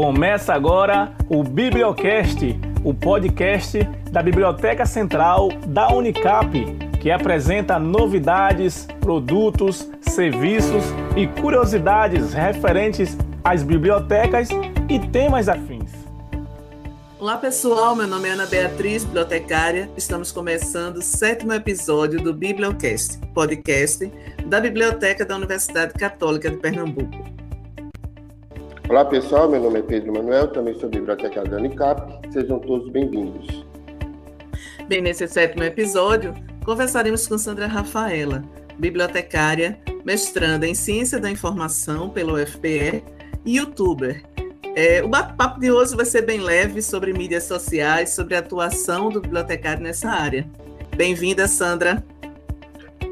Começa agora o Bibliocast, o podcast da Biblioteca Central da Unicap, que apresenta novidades, produtos, serviços e curiosidades referentes às bibliotecas e temas afins. Olá pessoal, meu nome é Ana Beatriz, bibliotecária. Estamos começando o sétimo episódio do Bibliocast, podcast da Biblioteca da Universidade Católica de Pernambuco. Olá pessoal, meu nome é Pedro Manuel, também sou bibliotecário da Unicap. Sejam todos bem-vindos. Bem, nesse sétimo episódio, conversaremos com Sandra Rafaela, bibliotecária, mestranda em Ciência da Informação pelo UFPE e youtuber. É, o bate-papo de hoje vai ser bem leve sobre mídias sociais, sobre a atuação do bibliotecário nessa área. Bem-vinda, Sandra.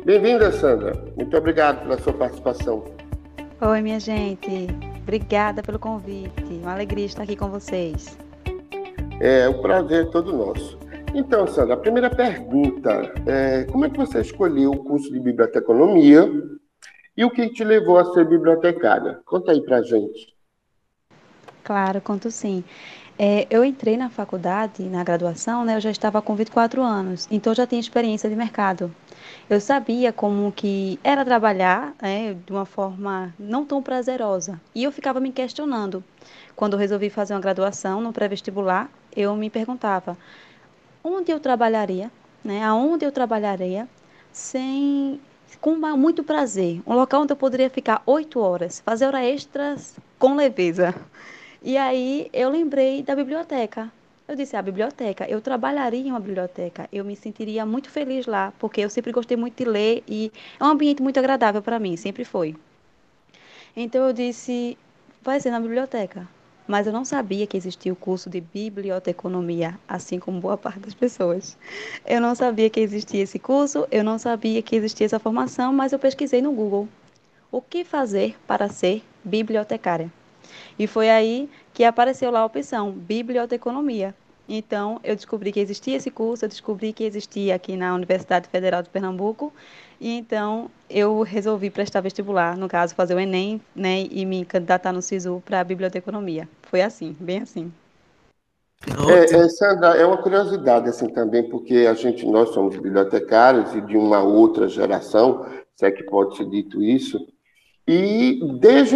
Bem-vinda, Sandra. Muito obrigado pela sua participação. Oi, minha gente. Obrigada pelo convite. Uma alegria estar aqui com vocês. É, o prazer é todo nosso. Então, Sandra, a primeira pergunta é como é que você escolheu o curso de biblioteconomia e o que te levou a ser bibliotecária? Conta aí pra gente. Claro, conto sim. É, eu entrei na faculdade, na graduação, né, eu já estava com 24 anos, então eu já tinha experiência de mercado. Eu sabia como que era trabalhar né, de uma forma não tão prazerosa. E eu ficava me questionando. Quando eu resolvi fazer uma graduação no pré-vestibular, eu me perguntava onde eu trabalharia, né, aonde eu trabalharia sem com muito prazer. Um local onde eu poderia ficar oito horas, fazer horas extras com leveza. E aí eu lembrei da biblioteca. Eu disse, a biblioteca, eu trabalharia em uma biblioteca, eu me sentiria muito feliz lá, porque eu sempre gostei muito de ler e é um ambiente muito agradável para mim, sempre foi. Então eu disse, vai ser na biblioteca. Mas eu não sabia que existia o curso de biblioteconomia, assim como boa parte das pessoas. Eu não sabia que existia esse curso, eu não sabia que existia essa formação, mas eu pesquisei no Google. O que fazer para ser bibliotecária? E foi aí que apareceu lá a opção biblioteconomia. Então, eu descobri que existia esse curso, eu descobri que existia aqui na Universidade Federal de Pernambuco, e então eu resolvi prestar vestibular, no caso, fazer o Enem, né, e me candidatar no SISU para biblioteconomia. Foi assim, bem assim. É, é, Sandra, é uma curiosidade assim também, porque a gente, nós somos bibliotecários e de uma outra geração, se é que pode ser dito isso, e desde